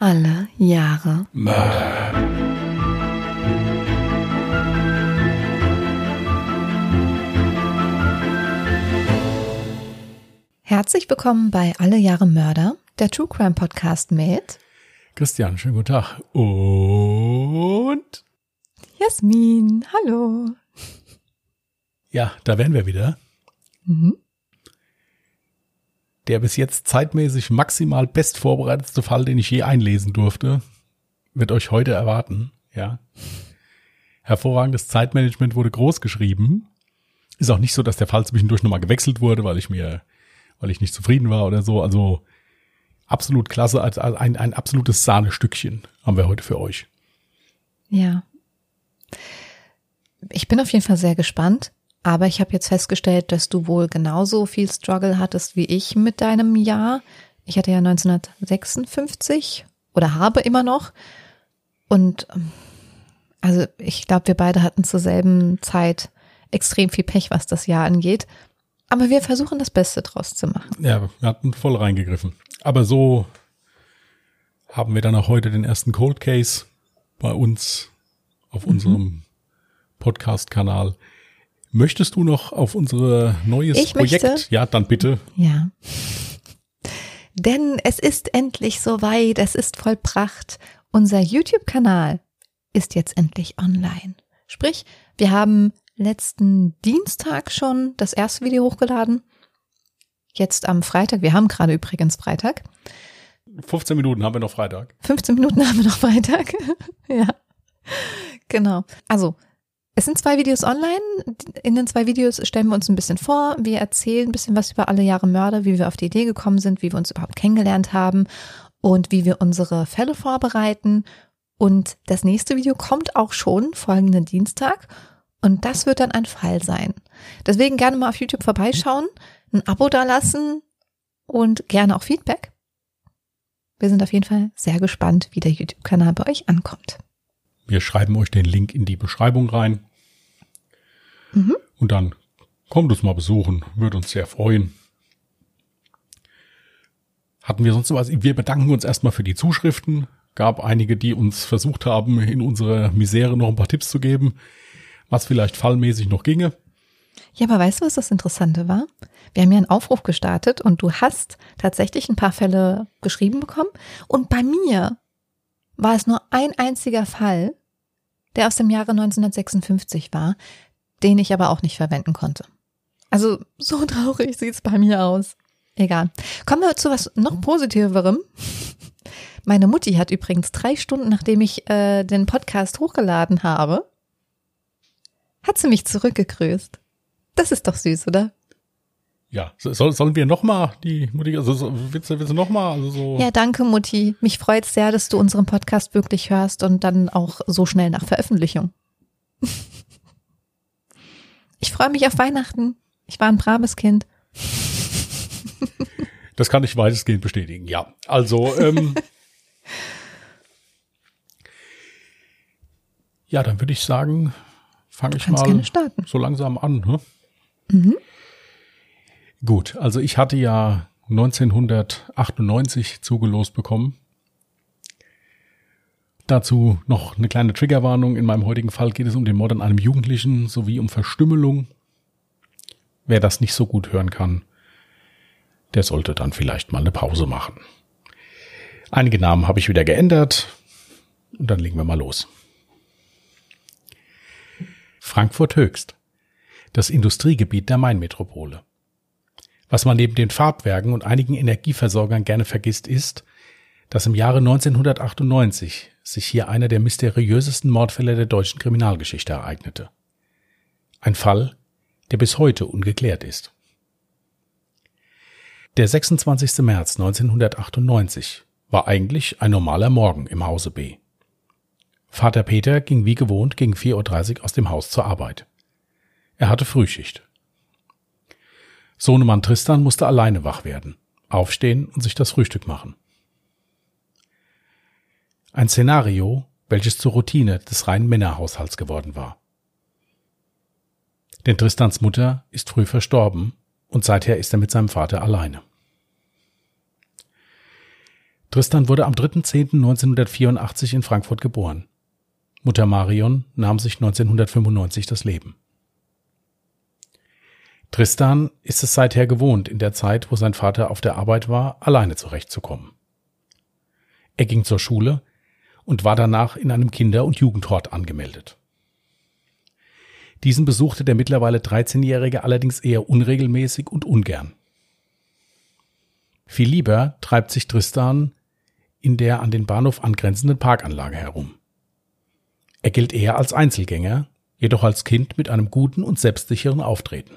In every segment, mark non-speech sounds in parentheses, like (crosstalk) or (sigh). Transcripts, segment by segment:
Alle Jahre Mörder. Herzlich willkommen bei Alle Jahre Mörder, der True Crime Podcast mit Christian, schönen guten Tag. Und Jasmin. Hallo. ja, da wären wir wieder. Mhm. Der bis jetzt zeitmäßig maximal bestvorbereitetste Fall, den ich je einlesen durfte, wird euch heute erwarten. Ja. Hervorragendes Zeitmanagement wurde groß geschrieben. Ist auch nicht so, dass der Fall zwischendurch nochmal gewechselt wurde, weil ich mir, weil ich nicht zufrieden war oder so. Also absolut klasse, ein, ein absolutes Sahnestückchen haben wir heute für euch. Ja. Ich bin auf jeden Fall sehr gespannt, aber ich habe jetzt festgestellt, dass du wohl genauso viel Struggle hattest wie ich mit deinem Jahr. Ich hatte ja 1956 oder habe immer noch. Und ähm, also ich glaube, wir beide hatten zur selben Zeit extrem viel Pech, was das Jahr angeht. Aber wir versuchen das Beste draus zu machen. Ja, wir hatten voll reingegriffen. Aber so haben wir dann auch heute den ersten Cold Case bei uns auf unserem Podcast-Kanal. Möchtest du noch auf unser neues Ich Projekt? möchte. Ja, dann bitte. Ja. (laughs) Denn es ist endlich soweit, es ist vollbracht. Unser YouTube-Kanal ist jetzt endlich online. Sprich, wir haben letzten Dienstag schon das erste Video hochgeladen. Jetzt am Freitag, wir haben gerade übrigens Freitag. 15 Minuten haben wir noch Freitag. 15 Minuten haben wir noch Freitag. (laughs) ja. Genau. Also, es sind zwei Videos online. In den zwei Videos stellen wir uns ein bisschen vor. Wir erzählen ein bisschen was über alle Jahre Mörder, wie wir auf die Idee gekommen sind, wie wir uns überhaupt kennengelernt haben und wie wir unsere Fälle vorbereiten. Und das nächste Video kommt auch schon folgenden Dienstag. Und das wird dann ein Fall sein. Deswegen gerne mal auf YouTube vorbeischauen, ein Abo dalassen und gerne auch Feedback. Wir sind auf jeden Fall sehr gespannt, wie der YouTube-Kanal bei euch ankommt. Wir schreiben euch den Link in die Beschreibung rein. Mhm. Und dann kommt uns mal besuchen. Würde uns sehr freuen. Hatten wir sonst was? Wir bedanken uns erstmal für die Zuschriften. Gab einige, die uns versucht haben, in unserer Misere noch ein paar Tipps zu geben, was vielleicht fallmäßig noch ginge. Ja, aber weißt du, was das Interessante war? Wir haben ja einen Aufruf gestartet und du hast tatsächlich ein paar Fälle geschrieben bekommen. Und bei mir war es nur ein einziger Fall, der aus dem Jahre 1956 war, den ich aber auch nicht verwenden konnte. Also so (laughs) traurig sieht's bei mir aus. Egal. Kommen wir zu was noch Positiverem. Meine Mutti hat übrigens drei Stunden, nachdem ich äh, den Podcast hochgeladen habe, hat sie mich zurückgegrüßt. Das ist doch süß, oder? Ja, so- soll, sollen wir noch mal die Mutti, also so, willst, du- willst du noch mal, also so, Ja, danke, Mutti. Mich freut sehr, dass du unseren Podcast wirklich hörst und dann auch so schnell nach Veröffentlichung. (laughs) Ich freue mich auf Weihnachten. Ich war ein braves Kind. das kann ich weitestgehend bestätigen, ja. Also, ähm, (laughs) ja, dann würde ich sagen, fange ich mal so langsam an. Ne? Mhm. Gut, also ich hatte ja 1998 zugelost bekommen. Dazu noch eine kleine Triggerwarnung. In meinem heutigen Fall geht es um den Mord an einem Jugendlichen sowie um Verstümmelung. Wer das nicht so gut hören kann, der sollte dann vielleicht mal eine Pause machen. Einige Namen habe ich wieder geändert und dann legen wir mal los. Frankfurt Höchst, das Industriegebiet der Mainmetropole. Was man neben den Farbwerken und einigen Energieversorgern gerne vergisst, ist, dass im Jahre 1998 sich hier einer der mysteriösesten Mordfälle der deutschen Kriminalgeschichte ereignete. Ein Fall, der bis heute ungeklärt ist. Der 26. März 1998 war eigentlich ein normaler Morgen im Hause B. Vater Peter ging wie gewohnt gegen 4.30 Uhr aus dem Haus zur Arbeit. Er hatte Frühschicht. Sohnemann Tristan musste alleine wach werden, aufstehen und sich das Frühstück machen. Ein Szenario, welches zur Routine des reinen Männerhaushalts geworden war. Denn Tristans Mutter ist früh verstorben und seither ist er mit seinem Vater alleine. Tristan wurde am 3.10.1984 in Frankfurt geboren. Mutter Marion nahm sich 1995 das Leben. Tristan ist es seither gewohnt, in der Zeit, wo sein Vater auf der Arbeit war, alleine zurechtzukommen. Er ging zur Schule und war danach in einem Kinder- und Jugendhort angemeldet. Diesen besuchte der mittlerweile 13-Jährige allerdings eher unregelmäßig und ungern. Viel lieber treibt sich Tristan in der an den Bahnhof angrenzenden Parkanlage herum. Er gilt eher als Einzelgänger, jedoch als Kind mit einem guten und selbstsicheren Auftreten.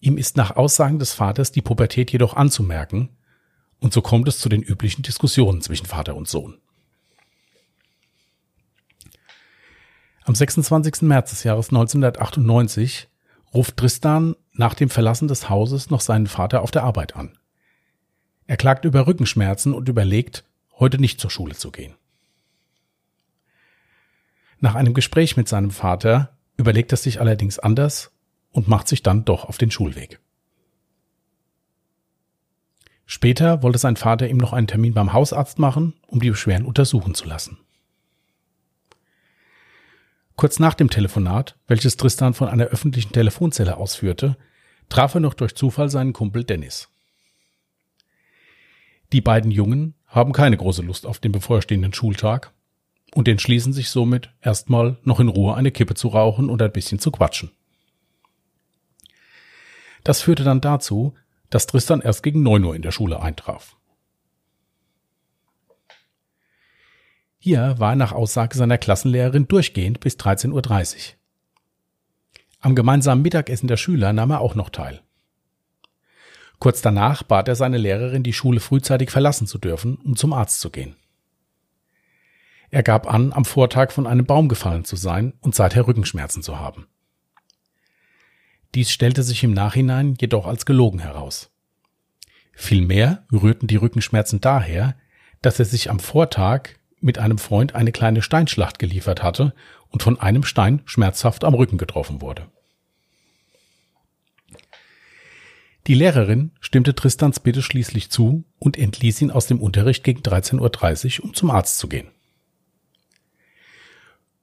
Ihm ist nach Aussagen des Vaters die Pubertät jedoch anzumerken, und so kommt es zu den üblichen Diskussionen zwischen Vater und Sohn. Am 26. März des Jahres 1998 ruft Tristan nach dem Verlassen des Hauses noch seinen Vater auf der Arbeit an. Er klagt über Rückenschmerzen und überlegt, heute nicht zur Schule zu gehen. Nach einem Gespräch mit seinem Vater überlegt er sich allerdings anders und macht sich dann doch auf den Schulweg. Später wollte sein Vater ihm noch einen Termin beim Hausarzt machen, um die Beschwerden untersuchen zu lassen. Kurz nach dem Telefonat, welches Tristan von einer öffentlichen Telefonzelle ausführte, traf er noch durch Zufall seinen Kumpel Dennis. Die beiden Jungen haben keine große Lust auf den bevorstehenden Schultag und entschließen sich somit, erstmal noch in Ruhe eine Kippe zu rauchen und ein bisschen zu quatschen. Das führte dann dazu, dass Tristan erst gegen neun Uhr in der Schule eintraf. Hier war er nach Aussage seiner Klassenlehrerin durchgehend bis 13.30 Uhr. Am gemeinsamen Mittagessen der Schüler nahm er auch noch teil. Kurz danach bat er seine Lehrerin, die Schule frühzeitig verlassen zu dürfen, um zum Arzt zu gehen. Er gab an, am Vortag von einem Baum gefallen zu sein und seither Rückenschmerzen zu haben. Dies stellte sich im Nachhinein jedoch als gelogen heraus. Vielmehr rührten die Rückenschmerzen daher, dass er sich am Vortag mit einem Freund eine kleine Steinschlacht geliefert hatte und von einem Stein schmerzhaft am Rücken getroffen wurde. Die Lehrerin stimmte Tristans Bitte schließlich zu und entließ ihn aus dem Unterricht gegen 13.30 Uhr, um zum Arzt zu gehen.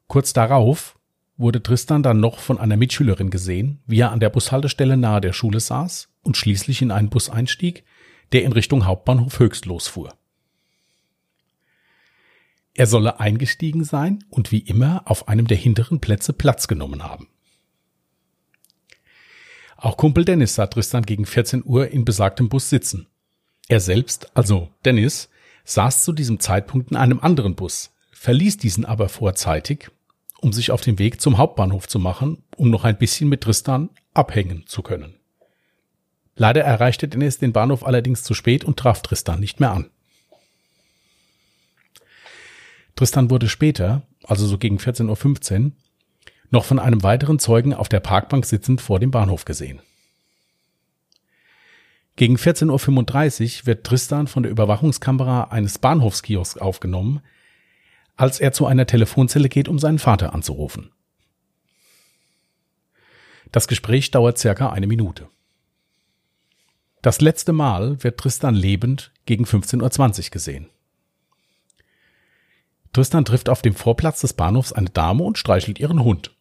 Kurz darauf wurde Tristan dann noch von einer Mitschülerin gesehen, wie er an der Bushaltestelle nahe der Schule saß und schließlich in einen Bus einstieg, der in Richtung Hauptbahnhof Höchst losfuhr. Er solle eingestiegen sein und wie immer auf einem der hinteren Plätze Platz genommen haben. Auch Kumpel Dennis sah Tristan gegen 14 Uhr in besagtem Bus sitzen. Er selbst, also Dennis, saß zu diesem Zeitpunkt in einem anderen Bus, verließ diesen aber vorzeitig, um sich auf den Weg zum Hauptbahnhof zu machen, um noch ein bisschen mit Tristan abhängen zu können. Leider erreichte Dennis den Bahnhof allerdings zu spät und traf Tristan nicht mehr an. Tristan wurde später, also so gegen 14.15 Uhr, noch von einem weiteren Zeugen auf der Parkbank sitzend vor dem Bahnhof gesehen. Gegen 14.35 Uhr wird Tristan von der Überwachungskamera eines Bahnhofskiosks aufgenommen, als er zu einer Telefonzelle geht, um seinen Vater anzurufen. Das Gespräch dauert circa eine Minute. Das letzte Mal wird Tristan lebend gegen 15.20 Uhr gesehen. Tristan trifft auf dem Vorplatz des Bahnhofs eine Dame und streichelt ihren Hund.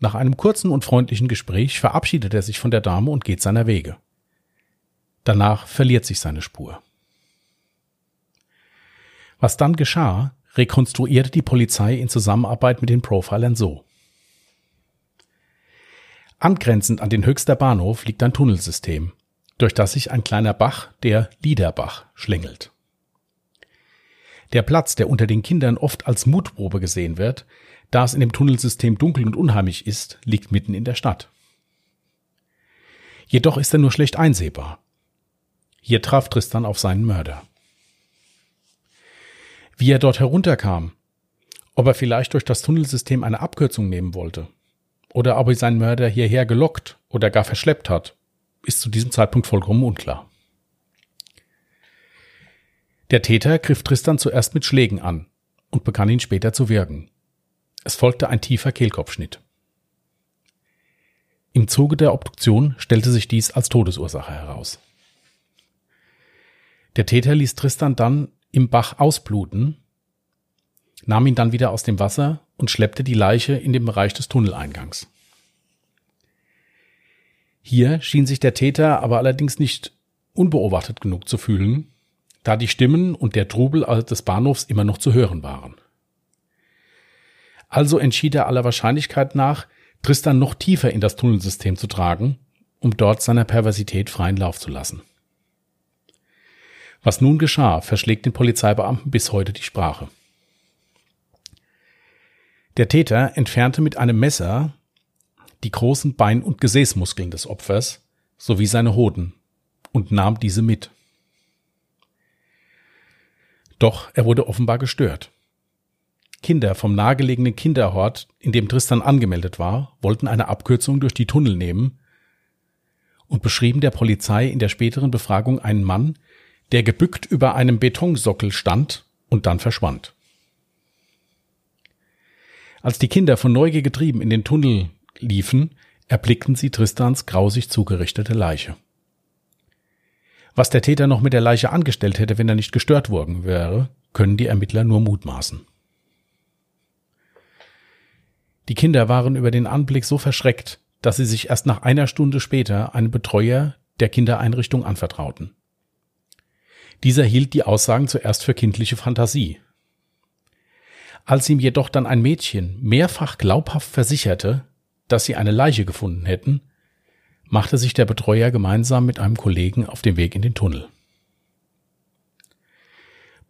Nach einem kurzen und freundlichen Gespräch verabschiedet er sich von der Dame und geht seiner Wege. Danach verliert sich seine Spur. Was dann geschah, rekonstruierte die Polizei in Zusammenarbeit mit den Profilern so. Angrenzend an den Höchster Bahnhof liegt ein Tunnelsystem, durch das sich ein kleiner Bach, der Liederbach, schlängelt. Der Platz, der unter den Kindern oft als Mutprobe gesehen wird, da es in dem Tunnelsystem dunkel und unheimlich ist, liegt mitten in der Stadt. Jedoch ist er nur schlecht einsehbar. Hier traf Tristan auf seinen Mörder. Wie er dort herunterkam, ob er vielleicht durch das Tunnelsystem eine Abkürzung nehmen wollte, oder ob er seinen Mörder hierher gelockt oder gar verschleppt hat, ist zu diesem Zeitpunkt vollkommen unklar. Der Täter griff Tristan zuerst mit Schlägen an und begann ihn später zu wirken. Es folgte ein tiefer Kehlkopfschnitt. Im Zuge der Obduktion stellte sich dies als Todesursache heraus. Der Täter ließ Tristan dann im Bach ausbluten, nahm ihn dann wieder aus dem Wasser und schleppte die Leiche in den Bereich des Tunneleingangs. Hier schien sich der Täter aber allerdings nicht unbeobachtet genug zu fühlen, da die Stimmen und der Trubel des Bahnhofs immer noch zu hören waren. Also entschied er aller Wahrscheinlichkeit nach, Tristan noch tiefer in das Tunnelsystem zu tragen, um dort seiner Perversität freien Lauf zu lassen. Was nun geschah, verschlägt den Polizeibeamten bis heute die Sprache. Der Täter entfernte mit einem Messer die großen Bein- und Gesäßmuskeln des Opfers sowie seine Hoden und nahm diese mit. Doch er wurde offenbar gestört. Kinder vom nahegelegenen Kinderhort, in dem Tristan angemeldet war, wollten eine Abkürzung durch die Tunnel nehmen und beschrieben der Polizei in der späteren Befragung einen Mann, der gebückt über einem Betonsockel stand und dann verschwand. Als die Kinder von Neugier getrieben in den Tunnel liefen, erblickten sie Tristans grausig zugerichtete Leiche. Was der Täter noch mit der Leiche angestellt hätte, wenn er nicht gestört worden wäre, können die Ermittler nur mutmaßen. Die Kinder waren über den Anblick so verschreckt, dass sie sich erst nach einer Stunde später einem Betreuer der Kindereinrichtung anvertrauten. Dieser hielt die Aussagen zuerst für kindliche Fantasie. Als ihm jedoch dann ein Mädchen mehrfach glaubhaft versicherte, dass sie eine Leiche gefunden hätten, machte sich der Betreuer gemeinsam mit einem Kollegen auf den Weg in den Tunnel.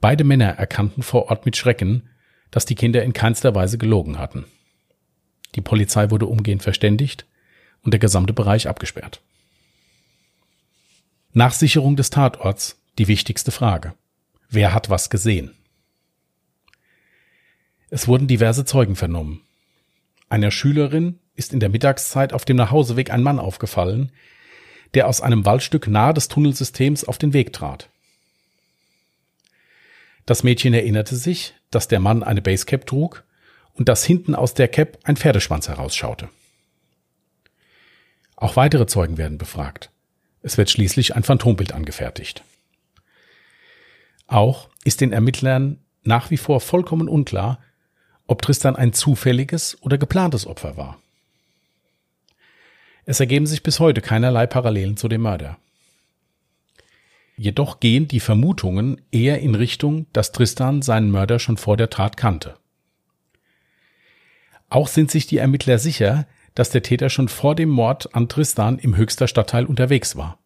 Beide Männer erkannten vor Ort mit Schrecken, dass die Kinder in keinster Weise gelogen hatten. Die Polizei wurde umgehend verständigt und der gesamte Bereich abgesperrt. Nach Sicherung des Tatorts die wichtigste Frage. Wer hat was gesehen? Es wurden diverse Zeugen vernommen. Einer Schülerin ist in der Mittagszeit auf dem Nachhauseweg ein Mann aufgefallen, der aus einem Waldstück nahe des Tunnelsystems auf den Weg trat. Das Mädchen erinnerte sich, dass der Mann eine Basecap trug und dass hinten aus der Cap ein Pferdeschwanz herausschaute. Auch weitere Zeugen werden befragt. Es wird schließlich ein Phantombild angefertigt. Auch ist den Ermittlern nach wie vor vollkommen unklar, ob Tristan ein zufälliges oder geplantes Opfer war. Es ergeben sich bis heute keinerlei Parallelen zu dem Mörder. Jedoch gehen die Vermutungen eher in Richtung, dass Tristan seinen Mörder schon vor der Tat kannte. Auch sind sich die Ermittler sicher, dass der Täter schon vor dem Mord an Tristan im Höchster Stadtteil unterwegs war.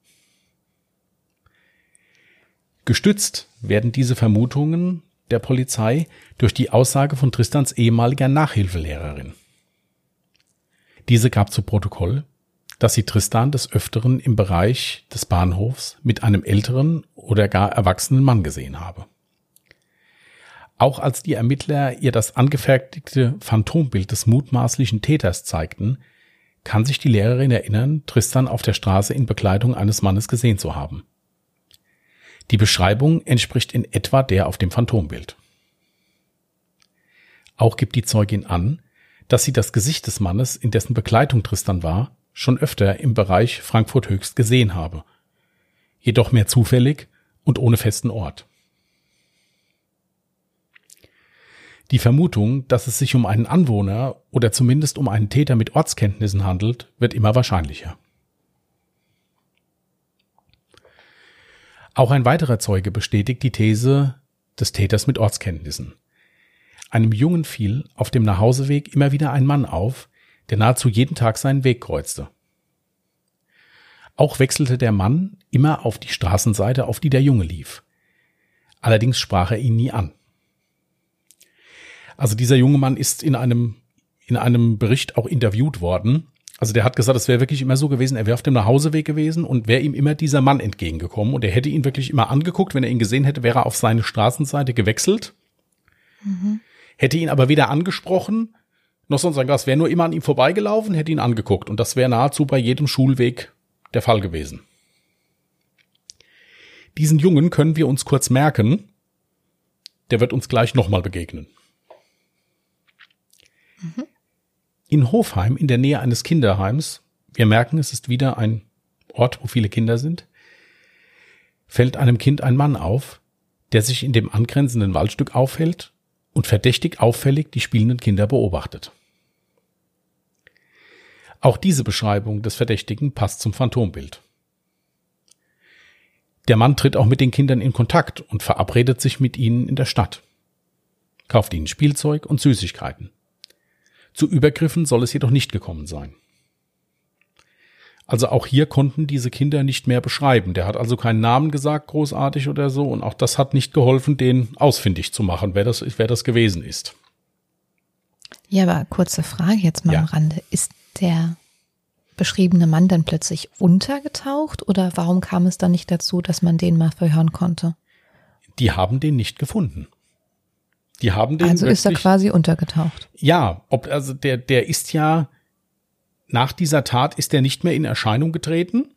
Gestützt werden diese Vermutungen der Polizei durch die Aussage von Tristans ehemaliger Nachhilfelehrerin. Diese gab zu Protokoll, dass sie Tristan des Öfteren im Bereich des Bahnhofs mit einem älteren oder gar erwachsenen Mann gesehen habe. Auch als die Ermittler ihr das angefertigte Phantombild des mutmaßlichen Täters zeigten, kann sich die Lehrerin erinnern, Tristan auf der Straße in Bekleidung eines Mannes gesehen zu haben. Die Beschreibung entspricht in etwa der auf dem Phantombild. Auch gibt die Zeugin an, dass sie das Gesicht des Mannes, in dessen Begleitung Tristan war, schon öfter im Bereich Frankfurt Höchst gesehen habe. Jedoch mehr zufällig und ohne festen Ort. Die Vermutung, dass es sich um einen Anwohner oder zumindest um einen Täter mit Ortskenntnissen handelt, wird immer wahrscheinlicher. Auch ein weiterer Zeuge bestätigt die These des Täters mit Ortskenntnissen. Einem Jungen fiel auf dem Nachhauseweg immer wieder ein Mann auf, der nahezu jeden Tag seinen Weg kreuzte. Auch wechselte der Mann immer auf die Straßenseite, auf die der Junge lief. Allerdings sprach er ihn nie an. Also dieser junge Mann ist in einem, in einem Bericht auch interviewt worden. Also der hat gesagt, es wäre wirklich immer so gewesen, er wäre auf dem Nachhauseweg gewesen und wäre ihm immer dieser Mann entgegengekommen und er hätte ihn wirklich immer angeguckt. Wenn er ihn gesehen hätte, wäre er auf seine Straßenseite gewechselt. Mhm. Hätte ihn aber weder angesprochen, noch sonst irgendwas, wäre nur immer an ihm vorbeigelaufen, hätte ihn angeguckt. Und das wäre nahezu bei jedem Schulweg der Fall gewesen. Diesen Jungen können wir uns kurz merken. Der wird uns gleich nochmal begegnen. Mhm. In Hofheim, in der Nähe eines Kinderheims, wir merken, es ist wieder ein Ort, wo viele Kinder sind, fällt einem Kind ein Mann auf, der sich in dem angrenzenden Waldstück aufhält und verdächtig auffällig die spielenden Kinder beobachtet. Auch diese Beschreibung des Verdächtigen passt zum Phantombild. Der Mann tritt auch mit den Kindern in Kontakt und verabredet sich mit ihnen in der Stadt, kauft ihnen Spielzeug und Süßigkeiten. Zu Übergriffen soll es jedoch nicht gekommen sein. Also auch hier konnten diese Kinder nicht mehr beschreiben. Der hat also keinen Namen gesagt, großartig oder so. Und auch das hat nicht geholfen, den ausfindig zu machen, wer das, wer das gewesen ist. Ja, aber kurze Frage jetzt mal ja. am Rande. Ist der beschriebene Mann dann plötzlich untergetaucht oder warum kam es dann nicht dazu, dass man den mal verhören konnte? Die haben den nicht gefunden. Die haben den Also ist er quasi untergetaucht. Ja, ob also der der ist ja nach dieser Tat ist er nicht mehr in Erscheinung getreten,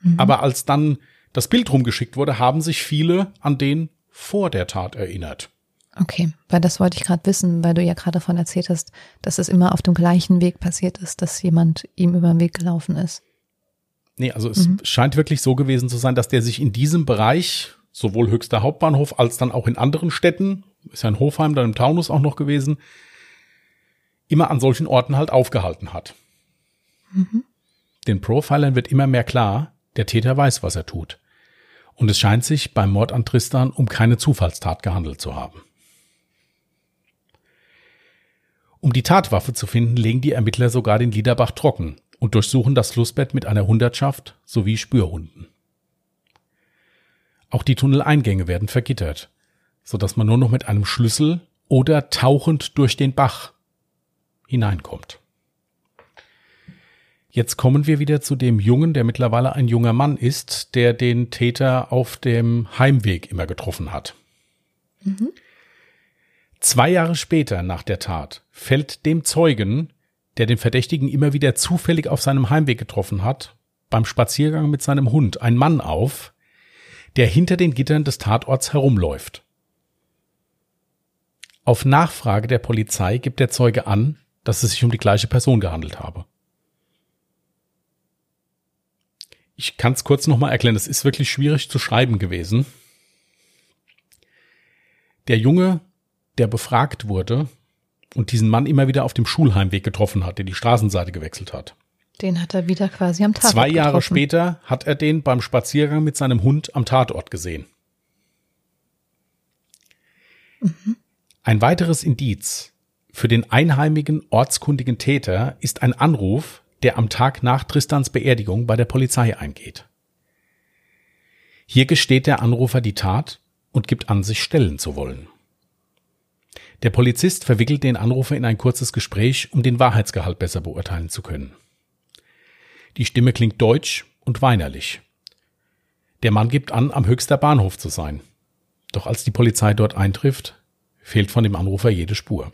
mhm. aber als dann das Bild rumgeschickt wurde, haben sich viele an den vor der Tat erinnert. Okay, weil das wollte ich gerade wissen, weil du ja gerade davon erzählt hast, dass es immer auf dem gleichen Weg passiert ist, dass jemand ihm über den Weg gelaufen ist. Nee, also es mhm. scheint wirklich so gewesen zu sein, dass der sich in diesem Bereich, sowohl höchster Hauptbahnhof als dann auch in anderen Städten, ist ja in Hofheim, dann im Taunus auch noch gewesen, immer an solchen Orten halt aufgehalten hat. Mhm. Den Profilern wird immer mehr klar, der Täter weiß, was er tut. Und es scheint sich beim Mord an Tristan um keine Zufallstat gehandelt zu haben. Um die Tatwaffe zu finden, legen die Ermittler sogar den Liederbach trocken und durchsuchen das Flussbett mit einer Hundertschaft sowie Spürhunden. Auch die Tunneleingänge werden vergittert, so dass man nur noch mit einem Schlüssel oder tauchend durch den Bach hineinkommt. Jetzt kommen wir wieder zu dem Jungen, der mittlerweile ein junger Mann ist, der den Täter auf dem Heimweg immer getroffen hat. Mhm. Zwei Jahre später nach der Tat fällt dem Zeugen, der den Verdächtigen immer wieder zufällig auf seinem Heimweg getroffen hat, beim Spaziergang mit seinem Hund ein Mann auf, der hinter den Gittern des Tatorts herumläuft. Auf Nachfrage der Polizei gibt der Zeuge an, dass es sich um die gleiche Person gehandelt habe. Ich kann es kurz nochmal erklären, es ist wirklich schwierig zu schreiben gewesen. Der Junge der befragt wurde und diesen Mann immer wieder auf dem Schulheimweg getroffen hat, der die Straßenseite gewechselt hat. Den hat er wieder quasi am Tatort Zwei Jahre getroffen. später hat er den beim Spaziergang mit seinem Hund am Tatort gesehen. Mhm. Ein weiteres Indiz für den einheimigen ortskundigen Täter ist ein Anruf, der am Tag nach Tristans Beerdigung bei der Polizei eingeht. Hier gesteht der Anrufer die Tat und gibt an, sich stellen zu wollen. Der Polizist verwickelt den Anrufer in ein kurzes Gespräch, um den Wahrheitsgehalt besser beurteilen zu können. Die Stimme klingt deutsch und weinerlich. Der Mann gibt an, am höchster Bahnhof zu sein. Doch als die Polizei dort eintrifft, fehlt von dem Anrufer jede Spur.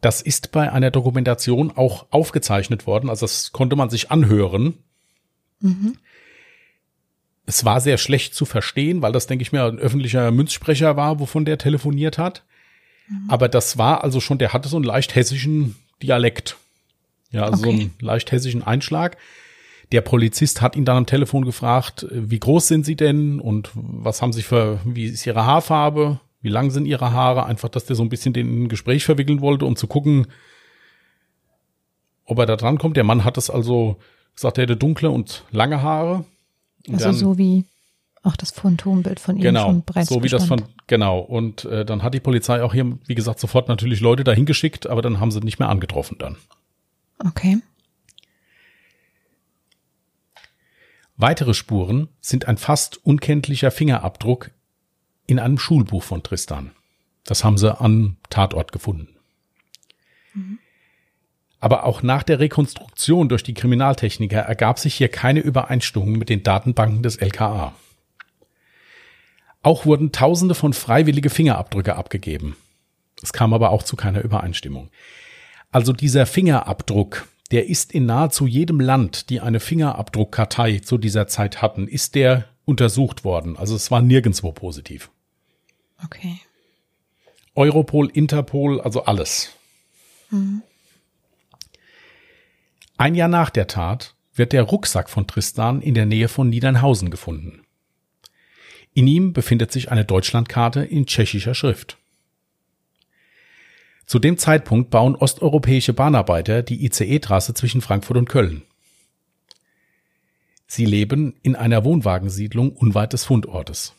Das ist bei einer Dokumentation auch aufgezeichnet worden, also das konnte man sich anhören. Mhm. Es war sehr schlecht zu verstehen, weil das, denke ich mir, ein öffentlicher Münzsprecher war, wovon der telefoniert hat. Mhm. Aber das war also schon, der hatte so einen leicht hessischen Dialekt. Ja, also okay. so einen leicht hessischen Einschlag. Der Polizist hat ihn dann am Telefon gefragt, wie groß sind Sie denn und was haben Sie für, wie ist Ihre Haarfarbe, wie lang sind Ihre Haare? Einfach, dass der so ein bisschen den Gespräch verwickeln wollte, um zu gucken, ob er da dran kommt. Der Mann hat es also gesagt, er hätte dunkle und lange Haare. Und also dann, so wie auch das Phantombild von ihm genau, schon bereits so wie das von genau und äh, dann hat die Polizei auch hier wie gesagt sofort natürlich Leute dahin geschickt, aber dann haben sie nicht mehr angetroffen dann. Okay. Weitere Spuren sind ein fast unkenntlicher Fingerabdruck in einem Schulbuch von Tristan. Das haben sie am Tatort gefunden. Mhm. Aber auch nach der Rekonstruktion durch die Kriminaltechniker ergab sich hier keine Übereinstimmung mit den Datenbanken des LKA. Auch wurden Tausende von freiwillige Fingerabdrücke abgegeben. Es kam aber auch zu keiner Übereinstimmung. Also dieser Fingerabdruck, der ist in nahezu jedem Land, die eine Fingerabdruckkartei zu dieser Zeit hatten, ist der untersucht worden. Also es war nirgendwo positiv. Okay. Europol, Interpol, also alles. Mhm. Ein Jahr nach der Tat wird der Rucksack von Tristan in der Nähe von Niedernhausen gefunden. In ihm befindet sich eine Deutschlandkarte in tschechischer Schrift. Zu dem Zeitpunkt bauen osteuropäische Bahnarbeiter die ICE-Trasse zwischen Frankfurt und Köln. Sie leben in einer Wohnwagensiedlung unweit des Fundortes.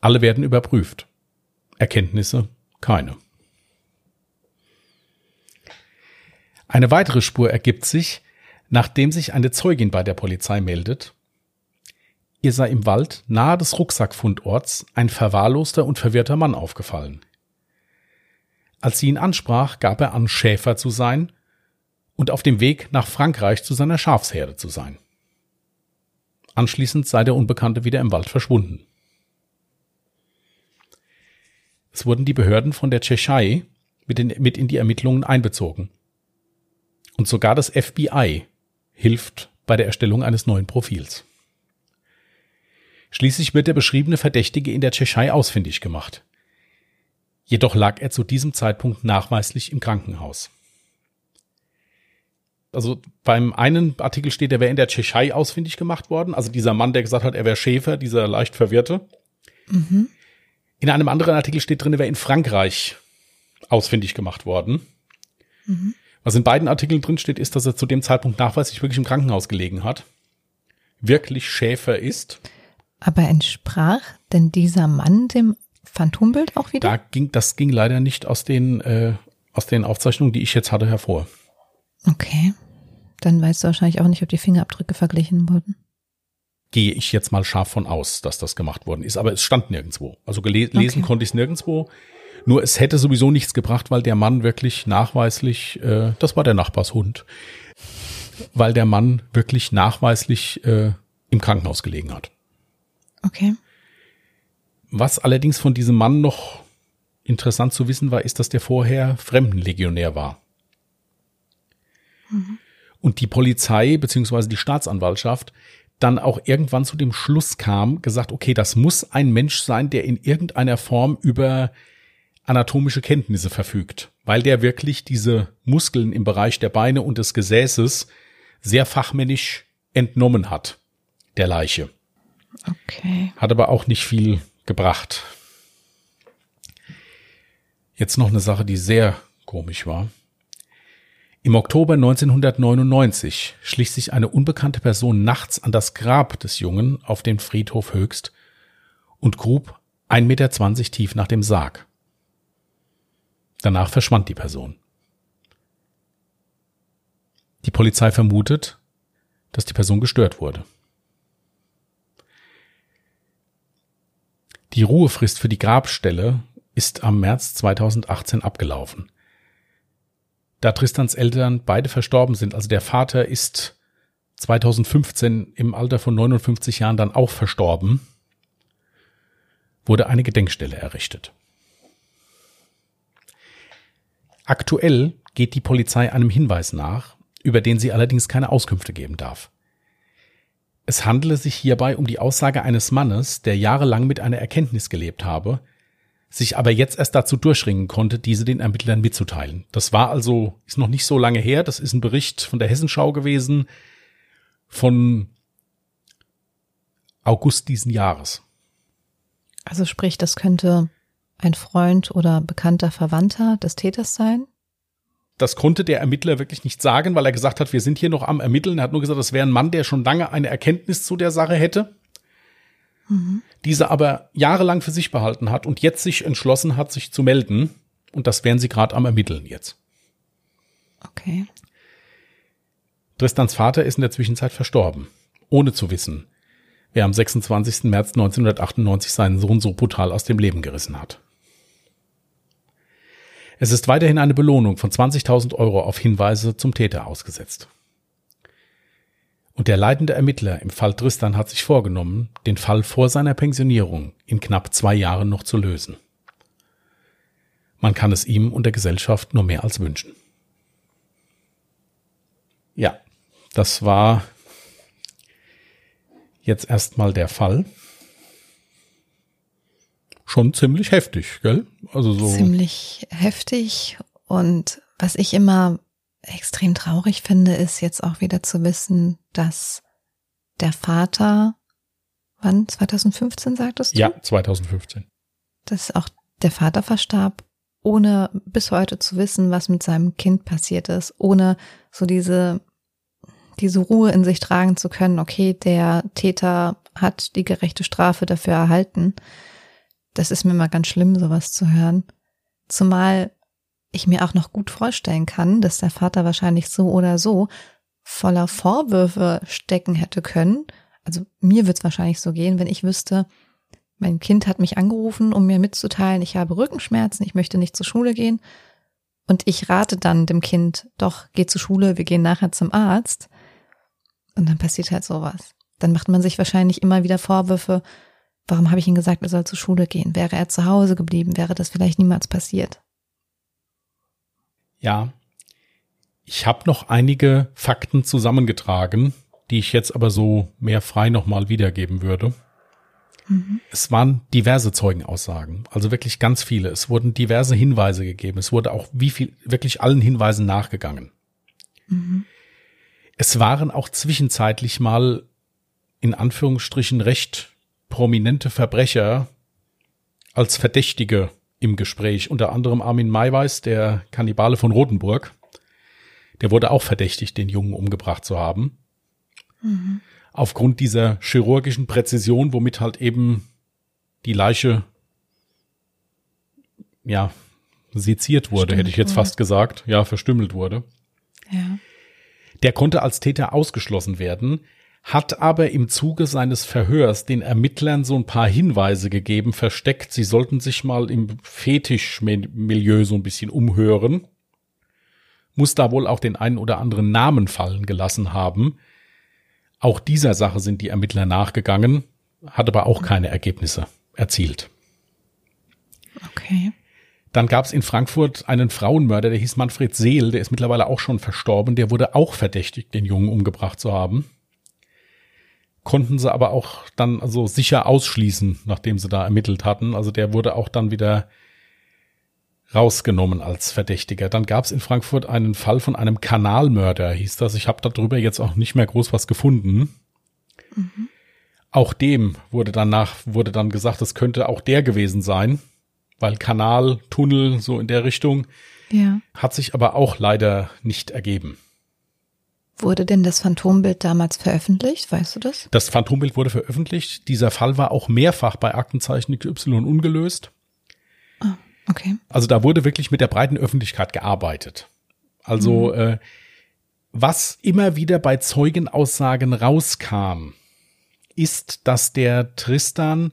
Alle werden überprüft. Erkenntnisse keine. Eine weitere Spur ergibt sich, nachdem sich eine Zeugin bei der Polizei meldet. Ihr sei im Wald nahe des Rucksackfundorts ein verwahrloster und verwirrter Mann aufgefallen. Als sie ihn ansprach, gab er an, Schäfer zu sein und auf dem Weg nach Frankreich zu seiner Schafsherde zu sein. Anschließend sei der Unbekannte wieder im Wald verschwunden. Es wurden die Behörden von der Tschechei mit in, mit in die Ermittlungen einbezogen. Und sogar das FBI hilft bei der Erstellung eines neuen Profils. Schließlich wird der beschriebene Verdächtige in der Tschechei ausfindig gemacht. Jedoch lag er zu diesem Zeitpunkt nachweislich im Krankenhaus. Also beim einen Artikel steht, er wäre in der Tschechei ausfindig gemacht worden. Also dieser Mann, der gesagt hat, er wäre Schäfer, dieser leicht verwirrte. Mhm. In einem anderen Artikel steht drin, er wäre in Frankreich ausfindig gemacht worden. Mhm. Was in beiden Artikeln drin steht, ist, dass er zu dem Zeitpunkt nachweislich wirklich im Krankenhaus gelegen hat. Wirklich Schäfer ist. Aber entsprach denn dieser Mann dem Phantombild auch wieder? Da ging, das ging leider nicht aus den, äh, aus den Aufzeichnungen, die ich jetzt hatte, hervor. Okay. Dann weißt du wahrscheinlich auch nicht, ob die Fingerabdrücke verglichen wurden. Gehe ich jetzt mal scharf von aus, dass das gemacht worden ist. Aber es stand nirgendwo. Also lesen okay. konnte ich es nirgendwo. Nur es hätte sowieso nichts gebracht, weil der Mann wirklich nachweislich, äh, das war der Nachbarshund, weil der Mann wirklich nachweislich äh, im Krankenhaus gelegen hat. Okay. Was allerdings von diesem Mann noch interessant zu wissen war, ist, dass der vorher Fremdenlegionär war. Mhm. Und die Polizei beziehungsweise die Staatsanwaltschaft dann auch irgendwann zu dem Schluss kam, gesagt, okay, das muss ein Mensch sein, der in irgendeiner Form über anatomische Kenntnisse verfügt, weil der wirklich diese Muskeln im Bereich der Beine und des Gesäßes sehr fachmännisch entnommen hat, der Leiche. Okay. Hat aber auch nicht viel gebracht. Jetzt noch eine Sache, die sehr komisch war. Im Oktober 1999 schlich sich eine unbekannte Person nachts an das Grab des Jungen auf dem Friedhof Höchst und grub 1,20 Meter tief nach dem Sarg. Danach verschwand die Person. Die Polizei vermutet, dass die Person gestört wurde. Die Ruhefrist für die Grabstelle ist am März 2018 abgelaufen. Da Tristans Eltern beide verstorben sind, also der Vater ist 2015 im Alter von 59 Jahren dann auch verstorben, wurde eine Gedenkstelle errichtet. Aktuell geht die Polizei einem Hinweis nach, über den sie allerdings keine Auskünfte geben darf. Es handele sich hierbei um die Aussage eines Mannes, der jahrelang mit einer Erkenntnis gelebt habe, sich aber jetzt erst dazu durchringen konnte, diese den Ermittlern mitzuteilen. Das war also, ist noch nicht so lange her, das ist ein Bericht von der Hessenschau gewesen von August diesen Jahres. Also sprich, das könnte ein Freund oder bekannter Verwandter des Täters sein? Das konnte der Ermittler wirklich nicht sagen, weil er gesagt hat, wir sind hier noch am Ermitteln. Er hat nur gesagt, das wäre ein Mann, der schon lange eine Erkenntnis zu der Sache hätte, mhm. diese aber jahrelang für sich behalten hat und jetzt sich entschlossen hat, sich zu melden. Und das wären sie gerade am Ermitteln jetzt. Okay. Tristans Vater ist in der Zwischenzeit verstorben, ohne zu wissen, wer am 26. März 1998 seinen Sohn so brutal aus dem Leben gerissen hat. Es ist weiterhin eine Belohnung von 20.000 Euro auf Hinweise zum Täter ausgesetzt. Und der leitende Ermittler im Fall Tristan hat sich vorgenommen, den Fall vor seiner Pensionierung in knapp zwei Jahren noch zu lösen. Man kann es ihm und der Gesellschaft nur mehr als wünschen. Ja, das war jetzt erstmal der Fall schon ziemlich heftig, gell? Also so. Ziemlich heftig. Und was ich immer extrem traurig finde, ist jetzt auch wieder zu wissen, dass der Vater wann? 2015 sagtest du? Ja, 2015. Dass auch der Vater verstarb, ohne bis heute zu wissen, was mit seinem Kind passiert ist, ohne so diese, diese Ruhe in sich tragen zu können, okay, der Täter hat die gerechte Strafe dafür erhalten. Das ist mir mal ganz schlimm, sowas zu hören. Zumal ich mir auch noch gut vorstellen kann, dass der Vater wahrscheinlich so oder so voller Vorwürfe stecken hätte können. Also mir wird es wahrscheinlich so gehen, wenn ich wüsste, mein Kind hat mich angerufen, um mir mitzuteilen, ich habe Rückenschmerzen, ich möchte nicht zur Schule gehen. Und ich rate dann dem Kind, doch, geh zur Schule, wir gehen nachher zum Arzt. Und dann passiert halt sowas. Dann macht man sich wahrscheinlich immer wieder Vorwürfe, warum habe ich ihm gesagt, er soll zur Schule gehen? Wäre er zu Hause geblieben, wäre das vielleicht niemals passiert. Ja, ich habe noch einige Fakten zusammengetragen, die ich jetzt aber so mehr frei nochmal wiedergeben würde. Mhm. Es waren diverse Zeugenaussagen, also wirklich ganz viele. Es wurden diverse Hinweise gegeben. Es wurde auch wie viel, wirklich allen Hinweisen nachgegangen. Mhm. Es waren auch zwischenzeitlich mal in Anführungsstrichen recht prominente Verbrecher als Verdächtige im Gespräch. Unter anderem Armin Maiweis, der Kannibale von Rotenburg. Der wurde auch verdächtigt, den Jungen umgebracht zu haben. Mhm. Aufgrund dieser chirurgischen Präzision, womit halt eben die Leiche, ja, seziert wurde, hätte ich jetzt fast gesagt. Ja, verstümmelt wurde. Ja. Der konnte als Täter ausgeschlossen werden hat aber im Zuge seines Verhörs den Ermittlern so ein paar Hinweise gegeben, versteckt, sie sollten sich mal im Fetischmilieu so ein bisschen umhören. Muss da wohl auch den einen oder anderen Namen fallen gelassen haben. Auch dieser Sache sind die Ermittler nachgegangen, hat aber auch keine Ergebnisse erzielt. Okay. Dann gab es in Frankfurt einen Frauenmörder, der hieß Manfred Seel, der ist mittlerweile auch schon verstorben, der wurde auch verdächtigt, den Jungen umgebracht zu haben konnten sie aber auch dann also sicher ausschließen, nachdem sie da ermittelt hatten. Also der wurde auch dann wieder rausgenommen als Verdächtiger. Dann gab es in Frankfurt einen Fall von einem Kanalmörder, hieß das. Ich habe darüber jetzt auch nicht mehr groß was gefunden. Mhm. Auch dem wurde danach wurde dann gesagt, es könnte auch der gewesen sein, weil Kanal, Tunnel so in der Richtung. Ja. Hat sich aber auch leider nicht ergeben. Wurde denn das Phantombild damals veröffentlicht? Weißt du das? Das Phantombild wurde veröffentlicht. Dieser Fall war auch mehrfach bei Aktenzeichen XY ungelöst. Ah, okay. Also da wurde wirklich mit der breiten Öffentlichkeit gearbeitet. Also mhm. äh, was immer wieder bei Zeugenaussagen rauskam, ist, dass der Tristan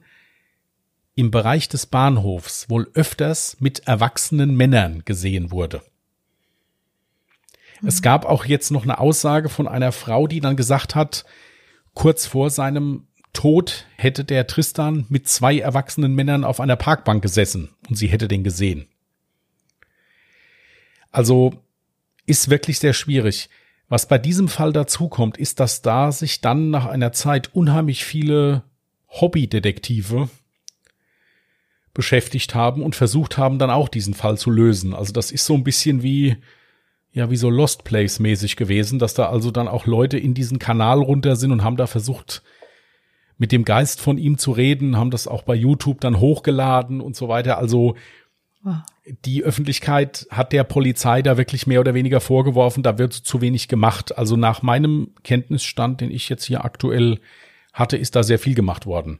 im Bereich des Bahnhofs wohl öfters mit erwachsenen Männern gesehen wurde. Es gab auch jetzt noch eine Aussage von einer Frau, die dann gesagt hat, kurz vor seinem Tod hätte der Tristan mit zwei erwachsenen Männern auf einer Parkbank gesessen und sie hätte den gesehen. Also ist wirklich sehr schwierig. Was bei diesem Fall dazu kommt, ist, dass da sich dann nach einer Zeit unheimlich viele Hobbydetektive beschäftigt haben und versucht haben, dann auch diesen Fall zu lösen. Also das ist so ein bisschen wie ja wie so Lost Place mäßig gewesen, dass da also dann auch Leute in diesen Kanal runter sind und haben da versucht, mit dem Geist von ihm zu reden, haben das auch bei YouTube dann hochgeladen und so weiter. Also die Öffentlichkeit hat der Polizei da wirklich mehr oder weniger vorgeworfen, da wird zu wenig gemacht. Also nach meinem Kenntnisstand, den ich jetzt hier aktuell hatte, ist da sehr viel gemacht worden. Mhm.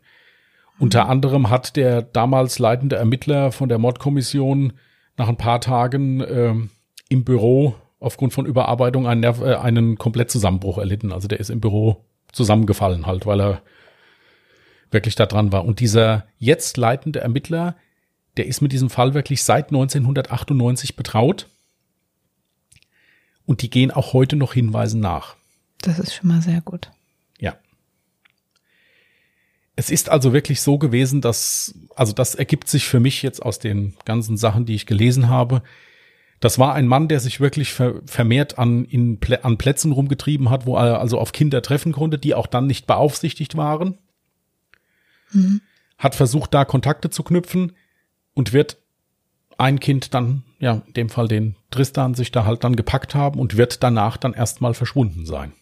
Unter anderem hat der damals leitende Ermittler von der Mordkommission nach ein paar Tagen äh, im Büro aufgrund von Überarbeitung einen, Nerv, äh, einen Komplettzusammenbruch erlitten. Also der ist im Büro zusammengefallen halt, weil er wirklich da dran war. Und dieser jetzt leitende Ermittler, der ist mit diesem Fall wirklich seit 1998 betraut. Und die gehen auch heute noch Hinweisen nach. Das ist schon mal sehr gut. Ja. Es ist also wirklich so gewesen, dass, also das ergibt sich für mich jetzt aus den ganzen Sachen, die ich gelesen habe, das war ein Mann, der sich wirklich vermehrt an, in, an Plätzen rumgetrieben hat, wo er also auf Kinder treffen konnte, die auch dann nicht beaufsichtigt waren. Mhm. Hat versucht, da Kontakte zu knüpfen und wird ein Kind dann, ja, in dem Fall den Tristan, sich da halt dann gepackt haben und wird danach dann erstmal verschwunden sein.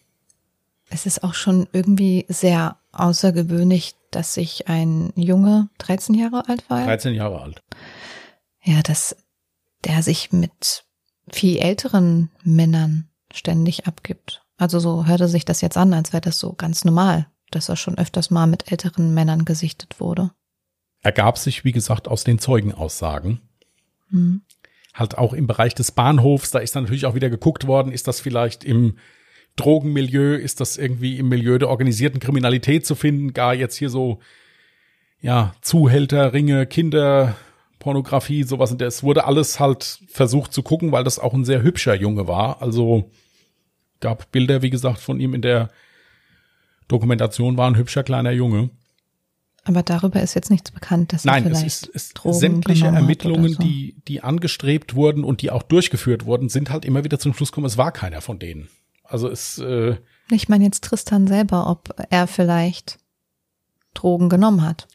Es ist auch schon irgendwie sehr außergewöhnlich, dass sich ein Junge, 13 Jahre alt war, er? 13 Jahre alt. ja, dass der sich mit viel älteren Männern ständig abgibt. Also so hörte sich das jetzt an, als wäre das so ganz normal, dass er schon öfters mal mit älteren Männern gesichtet wurde. Ergab sich, wie gesagt, aus den Zeugenaussagen. Hm. Halt auch im Bereich des Bahnhofs, da ist dann natürlich auch wieder geguckt worden, ist das vielleicht im Drogenmilieu, ist das irgendwie im Milieu der organisierten Kriminalität zu finden, gar jetzt hier so, ja, Zuhälter, Ringe, Kinder, Pornografie, sowas. Und es wurde alles halt versucht zu gucken, weil das auch ein sehr hübscher Junge war. Also gab Bilder, wie gesagt, von ihm in der Dokumentation, war ein hübscher kleiner Junge. Aber darüber ist jetzt nichts bekannt, dass Nein, es ist, es Drogen sämtliche Ermittlungen, so. die, die angestrebt wurden und die auch durchgeführt wurden, sind halt immer wieder zum Schluss gekommen, es war keiner von denen. Also es, äh, Ich meine jetzt Tristan selber, ob er vielleicht Drogen genommen hat.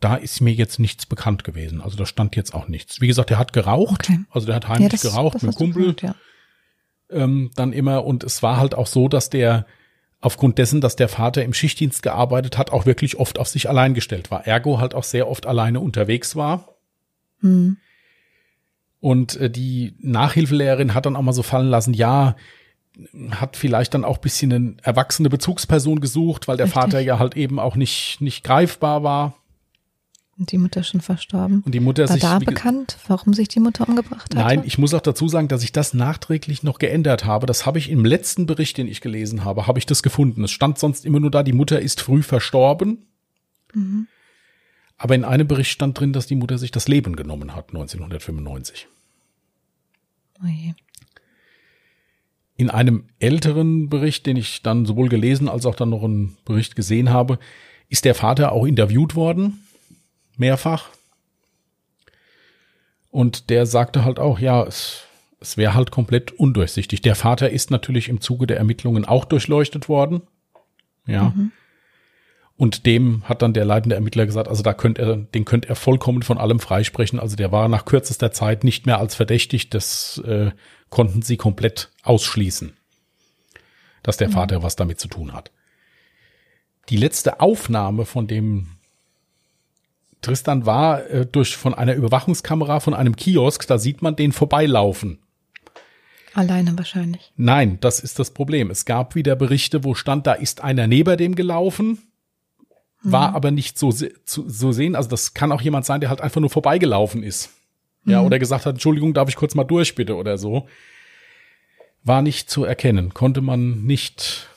Da ist mir jetzt nichts bekannt gewesen. Also da stand jetzt auch nichts. Wie gesagt, er hat geraucht. Okay. Also der hat heimlich das- geraucht das mit Kumpel. gesagt, ja. ähm, dann immer und es war halt auch so, dass der aufgrund dessen, dass der Vater im Schichtdienst gearbeitet hat, auch wirklich oft auf sich allein gestellt war. Ergo halt auch sehr oft alleine unterwegs war. Hm. Und äh, die Nachhilfelehrerin hat dann auch mal so fallen lassen, ja, hat vielleicht dann auch bisschen eine erwachsene Bezugsperson gesucht, weil der Richtig. Vater ja halt eben auch nicht, nicht greifbar war. Und die Mutter schon verstorben. Und die Mutter War sich. da bekannt, warum sich die Mutter umgebracht hat? Nein, ich muss auch dazu sagen, dass ich das nachträglich noch geändert habe. Das habe ich im letzten Bericht, den ich gelesen habe, habe ich das gefunden. Es stand sonst immer nur da, die Mutter ist früh verstorben. Mhm. Aber in einem Bericht stand drin, dass die Mutter sich das Leben genommen hat, 1995. Oje. In einem älteren Bericht, den ich dann sowohl gelesen als auch dann noch einen Bericht gesehen habe, ist der Vater auch interviewt worden, mehrfach. Und der sagte halt auch, ja, es, es wäre halt komplett undurchsichtig. Der Vater ist natürlich im Zuge der Ermittlungen auch durchleuchtet worden. Ja. Und dem hat dann der leitende Ermittler gesagt, also da könnte er, den könnte er vollkommen von allem freisprechen. Also der war nach kürzester Zeit nicht mehr als verdächtig. Das äh, konnten sie komplett ausschließen, dass der Vater was damit zu tun hat. Die letzte Aufnahme von dem Tristan war äh, durch von einer Überwachungskamera von einem Kiosk. Da sieht man den vorbeilaufen. Alleine wahrscheinlich. Nein, das ist das Problem. Es gab wieder Berichte, wo stand, da ist einer neben dem gelaufen, war aber nicht so, zu, so sehen. Also das kann auch jemand sein, der halt einfach nur vorbeigelaufen ist. Ja, oder gesagt hat, Entschuldigung, darf ich kurz mal durch, bitte, oder so. War nicht zu erkennen, konnte man nicht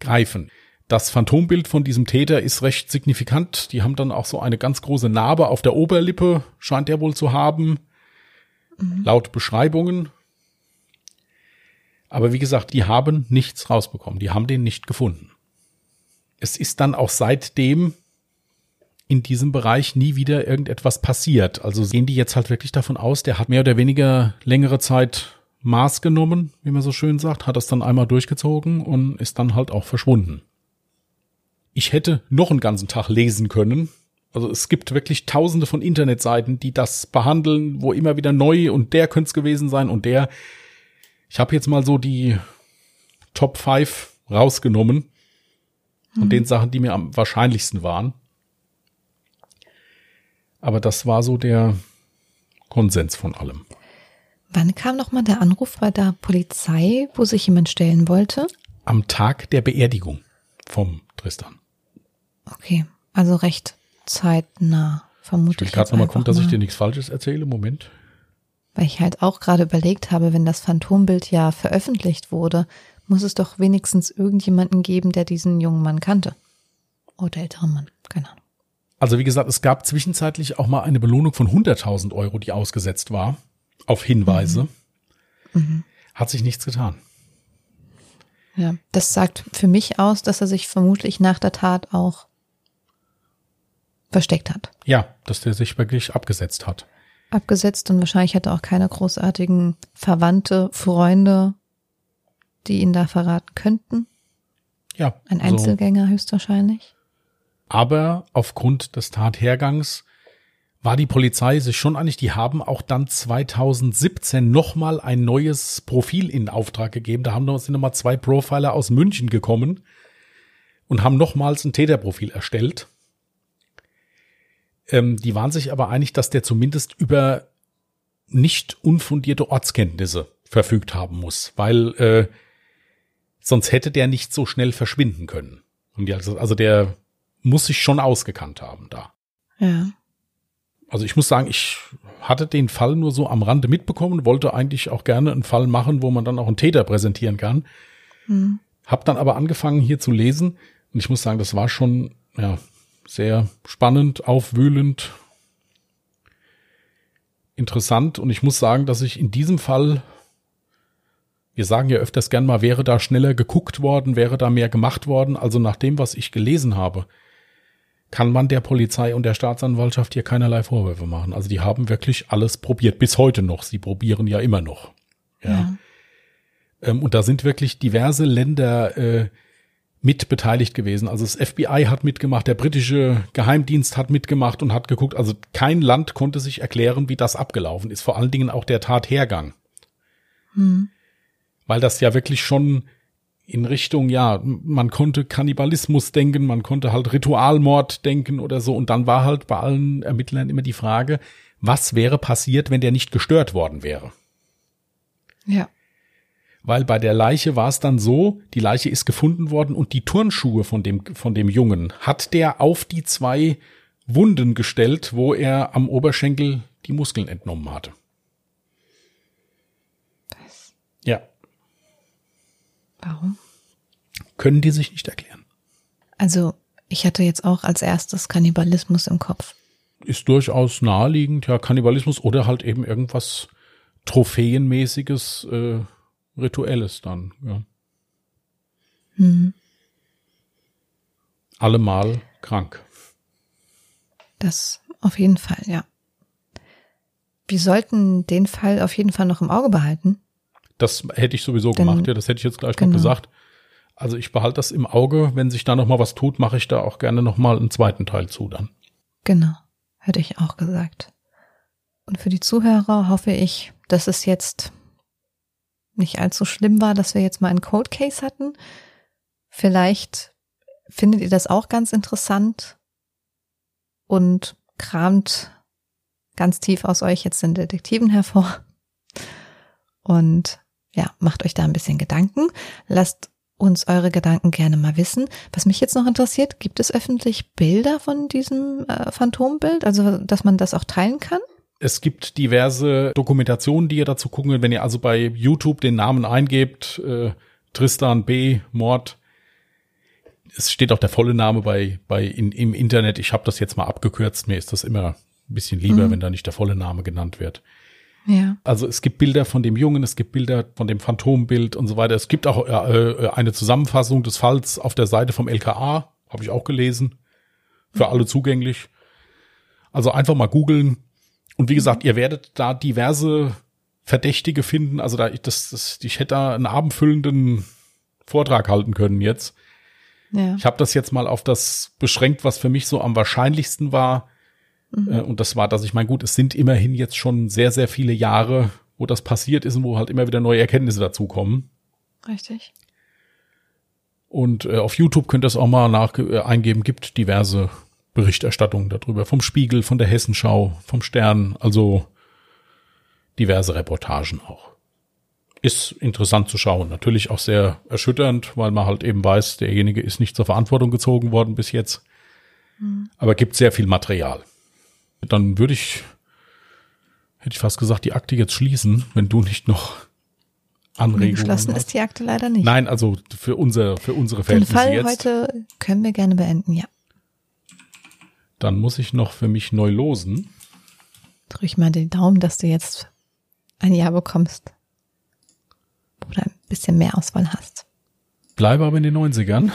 greifen. Das Phantombild von diesem Täter ist recht signifikant. Die haben dann auch so eine ganz große Narbe auf der Oberlippe, scheint er wohl zu haben laut Beschreibungen. Aber wie gesagt, die haben nichts rausbekommen. Die haben den nicht gefunden. Es ist dann auch seitdem in diesem Bereich nie wieder irgendetwas passiert. Also gehen die jetzt halt wirklich davon aus, der hat mehr oder weniger längere Zeit Maß genommen, wie man so schön sagt, hat das dann einmal durchgezogen und ist dann halt auch verschwunden. Ich hätte noch einen ganzen Tag lesen können, also es gibt wirklich tausende von Internetseiten, die das behandeln, wo immer wieder neu und der könnte es gewesen sein und der. Ich habe jetzt mal so die Top 5 rausgenommen von den Sachen, die mir am wahrscheinlichsten waren. Aber das war so der Konsens von allem. Wann kam nochmal der Anruf bei der Polizei, wo sich jemand stellen wollte? Am Tag der Beerdigung vom Tristan. Okay, also recht zeitnah, vermute Ich will ich. gerade nochmal gucken, dass ich dir nichts Falsches erzähle. Moment. Weil ich halt auch gerade überlegt habe, wenn das Phantombild ja veröffentlicht wurde, muss es doch wenigstens irgendjemanden geben, der diesen jungen Mann kannte. Oder älteren Mann, keine Ahnung. Also wie gesagt, es gab zwischenzeitlich auch mal eine Belohnung von 100.000 Euro, die ausgesetzt war, auf Hinweise. Hat sich nichts getan. Ja, das sagt für mich aus, dass er sich vermutlich nach der Tat auch versteckt hat. Ja, dass der sich wirklich abgesetzt hat. Abgesetzt und wahrscheinlich hat er auch keine großartigen Verwandte, Freunde, die ihn da verraten könnten. Ja. Ein also- Einzelgänger höchstwahrscheinlich. Aber aufgrund des Tathergangs war die Polizei sich schon einig, die haben auch dann 2017 nochmal ein neues Profil in Auftrag gegeben. Da haben noch, sind nochmal zwei Profiler aus München gekommen, und haben nochmals ein Täterprofil erstellt. Ähm, die waren sich aber einig, dass der zumindest über nicht unfundierte Ortskenntnisse verfügt haben muss, weil äh, sonst hätte der nicht so schnell verschwinden können. Und also, also der muss sich schon ausgekannt haben da. Ja. Also ich muss sagen, ich hatte den Fall nur so am Rande mitbekommen, wollte eigentlich auch gerne einen Fall machen, wo man dann auch einen Täter präsentieren kann. Hm. Hab dann aber angefangen hier zu lesen und ich muss sagen, das war schon ja sehr spannend, aufwühlend, interessant und ich muss sagen, dass ich in diesem Fall wir sagen ja öfters gern mal, wäre da schneller geguckt worden, wäre da mehr gemacht worden. Also nach dem, was ich gelesen habe, kann man der Polizei und der Staatsanwaltschaft hier keinerlei Vorwürfe machen. Also die haben wirklich alles probiert, bis heute noch. Sie probieren ja immer noch. Ja. ja. Ähm, und da sind wirklich diverse Länder äh, mit beteiligt gewesen. Also das FBI hat mitgemacht, der britische Geheimdienst hat mitgemacht und hat geguckt. Also kein Land konnte sich erklären, wie das abgelaufen ist. Vor allen Dingen auch der Tathergang. Hm weil das ja wirklich schon in Richtung, ja, man konnte Kannibalismus denken, man konnte halt Ritualmord denken oder so. Und dann war halt bei allen Ermittlern immer die Frage, was wäre passiert, wenn der nicht gestört worden wäre? Ja. Weil bei der Leiche war es dann so, die Leiche ist gefunden worden und die Turnschuhe von dem, von dem Jungen hat der auf die zwei Wunden gestellt, wo er am Oberschenkel die Muskeln entnommen hatte. Was? Ja. Warum? Können die sich nicht erklären. Also, ich hatte jetzt auch als erstes Kannibalismus im Kopf. Ist durchaus naheliegend, ja, Kannibalismus oder halt eben irgendwas Trophäenmäßiges, äh, Rituelles dann, ja. Hm. Allemal krank. Das auf jeden Fall, ja. Wir sollten den Fall auf jeden Fall noch im Auge behalten. Das hätte ich sowieso Denn, gemacht, ja, das hätte ich jetzt gleich genau. noch gesagt. Also ich behalte das im Auge. Wenn sich da noch mal was tut, mache ich da auch gerne noch mal einen zweiten Teil zu dann. Genau, hätte ich auch gesagt. Und für die Zuhörer hoffe ich, dass es jetzt nicht allzu schlimm war, dass wir jetzt mal einen Code Case hatten. Vielleicht findet ihr das auch ganz interessant und kramt ganz tief aus euch jetzt den Detektiven hervor. Und ja, macht euch da ein bisschen Gedanken. Lasst uns eure Gedanken gerne mal wissen. Was mich jetzt noch interessiert, gibt es öffentlich Bilder von diesem äh, Phantombild, also dass man das auch teilen kann? Es gibt diverse Dokumentationen, die ihr dazu gucken könnt. Wenn ihr also bei YouTube den Namen eingebt, äh, Tristan B. Mord, es steht auch der volle Name bei, bei in, im Internet. Ich habe das jetzt mal abgekürzt. Mir ist das immer ein bisschen lieber, mhm. wenn da nicht der volle Name genannt wird. Ja. Also es gibt Bilder von dem Jungen, es gibt Bilder von dem Phantombild und so weiter. Es gibt auch äh, eine Zusammenfassung des Falls auf der Seite vom LKA, habe ich auch gelesen, für alle zugänglich. Also einfach mal googeln. Und wie gesagt, ihr werdet da diverse Verdächtige finden. Also da, das, das, ich hätte da einen abendfüllenden Vortrag halten können jetzt. Ja. Ich habe das jetzt mal auf das beschränkt, was für mich so am wahrscheinlichsten war. Mhm. Äh, und das war, dass ich meine, gut, es sind immerhin jetzt schon sehr, sehr viele Jahre, wo das passiert ist und wo halt immer wieder neue Erkenntnisse dazukommen. Richtig. Und äh, auf YouTube könnt ihr es auch mal nach äh, eingeben, gibt diverse Berichterstattungen darüber. Vom Spiegel, von der Hessenschau, vom Stern, also diverse Reportagen auch. Ist interessant zu schauen. Natürlich auch sehr erschütternd, weil man halt eben weiß, derjenige ist nicht zur Verantwortung gezogen worden bis jetzt. Mhm. Aber gibt sehr viel Material. Dann würde ich, hätte ich fast gesagt, die Akte jetzt schließen, wenn du nicht noch Anregungen Geschlossen ist die Akte leider nicht. Nein, also für unser, für unsere Verhältnisse Den Fall jetzt. heute können wir gerne beenden, ja. Dann muss ich noch für mich neu losen. Drück mal den Daumen, dass du jetzt ein Jahr bekommst. Oder ein bisschen mehr Auswahl hast. Bleibe aber in den 90ern.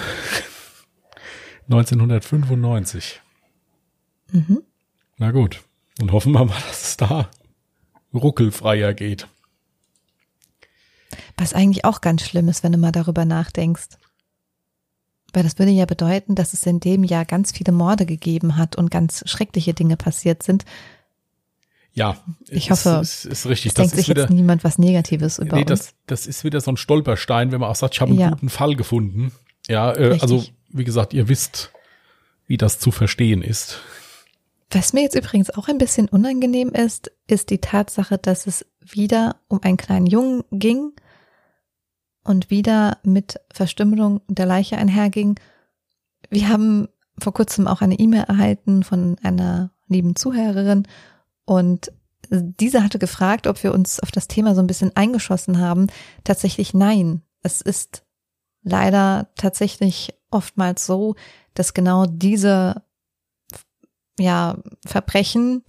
1995. (laughs) Mhm. Na gut. Und hoffen wir mal, dass es da ruckelfreier geht. Was eigentlich auch ganz schlimm ist, wenn du mal darüber nachdenkst. Weil das würde ja bedeuten, dass es in dem Jahr ganz viele Morde gegeben hat und ganz schreckliche Dinge passiert sind. Ja, ich hoffe, ist, ist richtig. Es denkt sich wieder, jetzt niemand was Negatives über nee, uns. Das, das ist wieder so ein Stolperstein, wenn man auch sagt, ich habe einen ja. guten Fall gefunden. Ja, äh, also wie gesagt, ihr wisst, wie das zu verstehen ist. Was mir jetzt übrigens auch ein bisschen unangenehm ist, ist die Tatsache, dass es wieder um einen kleinen Jungen ging und wieder mit Verstümmelung der Leiche einherging. Wir haben vor kurzem auch eine E-Mail erhalten von einer lieben Zuhörerin und diese hatte gefragt, ob wir uns auf das Thema so ein bisschen eingeschossen haben. Tatsächlich nein. Es ist leider tatsächlich oftmals so, dass genau diese ja, Verbrechen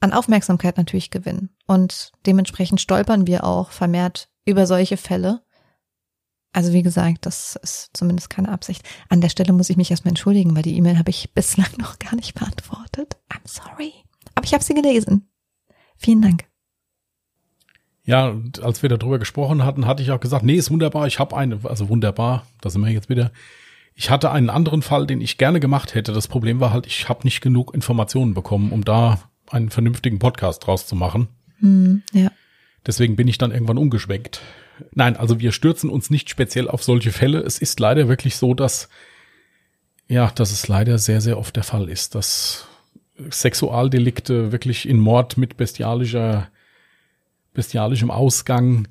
an Aufmerksamkeit natürlich gewinnen. Und dementsprechend stolpern wir auch vermehrt über solche Fälle. Also wie gesagt, das ist zumindest keine Absicht. An der Stelle muss ich mich erstmal entschuldigen, weil die E-Mail habe ich (laughs) bislang noch gar nicht beantwortet. I'm sorry. Aber ich habe sie gelesen. Vielen Dank. Ja, als wir darüber gesprochen hatten, hatte ich auch gesagt, nee, ist wunderbar, ich habe eine, also wunderbar, da sind wir jetzt wieder. Ich hatte einen anderen Fall, den ich gerne gemacht hätte. Das Problem war halt, ich habe nicht genug Informationen bekommen, um da einen vernünftigen Podcast draus zu machen. Hm, ja. Deswegen bin ich dann irgendwann umgeschwenkt. Nein, also wir stürzen uns nicht speziell auf solche Fälle. Es ist leider wirklich so, dass, ja, dass es leider sehr, sehr oft der Fall ist, dass Sexualdelikte wirklich in Mord mit bestialischer, bestialischem Ausgang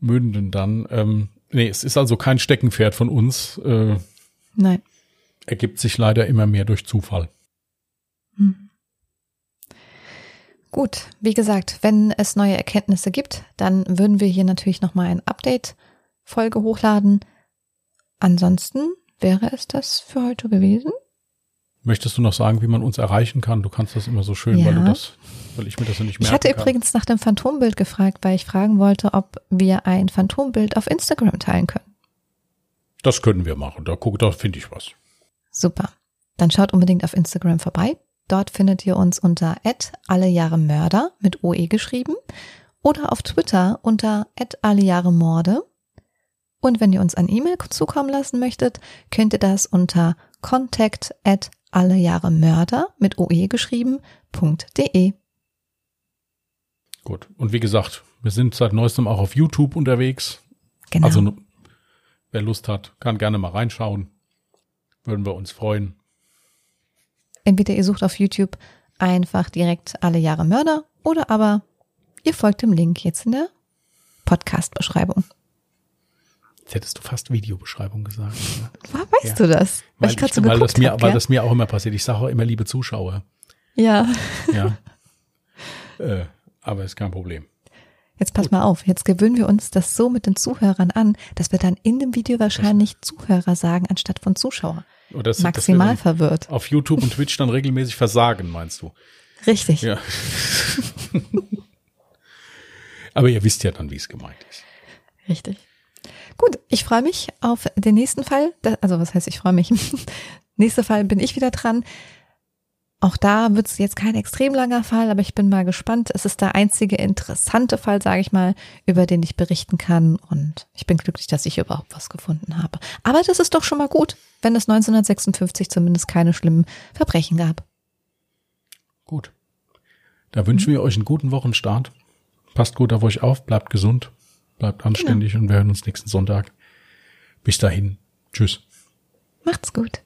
münden dann. Ähm, Nee, es ist also kein Steckenpferd von uns. Äh, Nein. Ergibt sich leider immer mehr durch Zufall. Hm. Gut, wie gesagt, wenn es neue Erkenntnisse gibt, dann würden wir hier natürlich nochmal ein Update-Folge hochladen. Ansonsten wäre es das für heute gewesen. Möchtest du noch sagen, wie man uns erreichen kann? Du kannst das immer so schön, ja. weil du das weil ich mir das ja nicht merken Ich hatte kann. übrigens nach dem Phantombild gefragt, weil ich fragen wollte, ob wir ein Phantombild auf Instagram teilen können. Das können wir machen. Da guck, da finde ich was. Super. Dann schaut unbedingt auf Instagram vorbei. Dort findet ihr uns unter @allejahremörder mit OE geschrieben oder auf Twitter unter @allejahremorde. Und wenn ihr uns ein E-Mail zukommen lassen möchtet, könnt ihr das unter contact at allejahremörder mit OE geschrieben.de. Gut. Und wie gesagt, wir sind seit neuestem auch auf YouTube unterwegs. Genau. Also wer Lust hat, kann gerne mal reinschauen. Würden wir uns freuen. Entweder ihr sucht auf YouTube einfach direkt alle Jahre Mörder oder aber ihr folgt dem Link jetzt in der Podcast-Beschreibung. Jetzt hättest du fast Videobeschreibung gesagt. Woher weißt ja. du das? Weil, weil, ich, so weil, das mir, hab, weil das mir auch immer passiert. Ich sage auch immer, liebe Zuschauer. Ja. Ja. (laughs) äh, aber ist kein Problem. Jetzt pass Gut. mal auf, jetzt gewöhnen wir uns das so mit den Zuhörern an, dass wir dann in dem Video wahrscheinlich Was? Zuhörer sagen, anstatt von Zuschauer. Das, Maximal das verwirrt. Auf YouTube und Twitch dann regelmäßig versagen, meinst du? Richtig. Ja. Aber ihr wisst ja dann, wie es gemeint ist. Richtig. Gut, ich freue mich auf den nächsten Fall. Also was heißt, ich freue mich. (laughs) Nächster Fall bin ich wieder dran. Auch da wird es jetzt kein extrem langer Fall, aber ich bin mal gespannt. Es ist der einzige interessante Fall, sage ich mal, über den ich berichten kann. Und ich bin glücklich, dass ich überhaupt was gefunden habe. Aber das ist doch schon mal gut, wenn es 1956 zumindest keine schlimmen Verbrechen gab. Gut. Da wünschen wir euch einen guten Wochenstart. Passt gut auf euch auf, bleibt gesund, bleibt anständig genau. und wir hören uns nächsten Sonntag. Bis dahin. Tschüss. Macht's gut.